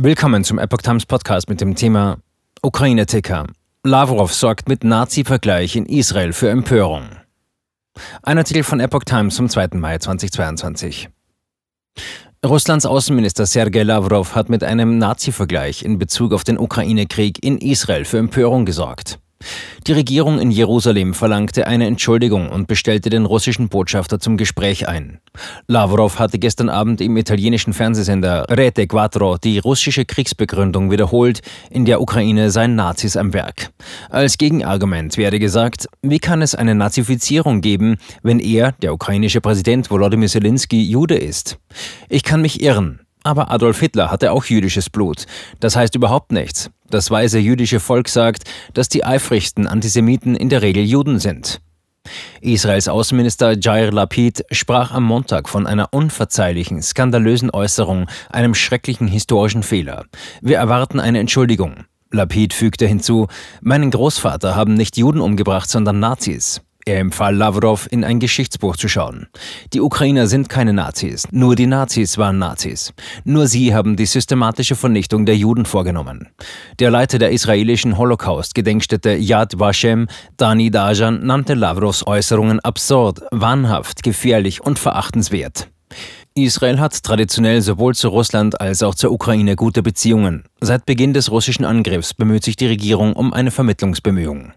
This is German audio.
Willkommen zum Epoch Times Podcast mit dem Thema Ukraine-Ticker. Lavrov sorgt mit Nazi-Vergleich in Israel für Empörung. Ein Artikel von Epoch Times vom 2. Mai 2022. Russlands Außenminister Sergei Lavrov hat mit einem Nazi-Vergleich in Bezug auf den Ukraine-Krieg in Israel für Empörung gesorgt. Die Regierung in Jerusalem verlangte eine Entschuldigung und bestellte den russischen Botschafter zum Gespräch ein. Lavrov hatte gestern Abend im italienischen Fernsehsender Rete Quattro die russische Kriegsbegründung wiederholt, in der Ukraine seien Nazis am Werk. Als Gegenargument werde gesagt, wie kann es eine Nazifizierung geben, wenn er, der ukrainische Präsident Volodymyr Zelensky, Jude ist? Ich kann mich irren. Aber Adolf Hitler hatte auch jüdisches Blut. Das heißt überhaupt nichts. Das weise jüdische Volk sagt, dass die eifrigsten Antisemiten in der Regel Juden sind. Israels Außenminister Jair Lapid sprach am Montag von einer unverzeihlichen, skandalösen Äußerung, einem schrecklichen historischen Fehler. Wir erwarten eine Entschuldigung. Lapid fügte hinzu, meinen Großvater haben nicht Juden umgebracht, sondern Nazis. Er empfahl Lavrov, in ein Geschichtsbuch zu schauen. Die Ukrainer sind keine Nazis, nur die Nazis waren Nazis. Nur sie haben die systematische Vernichtung der Juden vorgenommen. Der Leiter der israelischen Holocaust-Gedenkstätte Yad Vashem, Dani Dajan, nannte Lavrovs Äußerungen absurd, wahnhaft, gefährlich und verachtenswert. Israel hat traditionell sowohl zu Russland als auch zur Ukraine gute Beziehungen. Seit Beginn des russischen Angriffs bemüht sich die Regierung um eine Vermittlungsbemühung.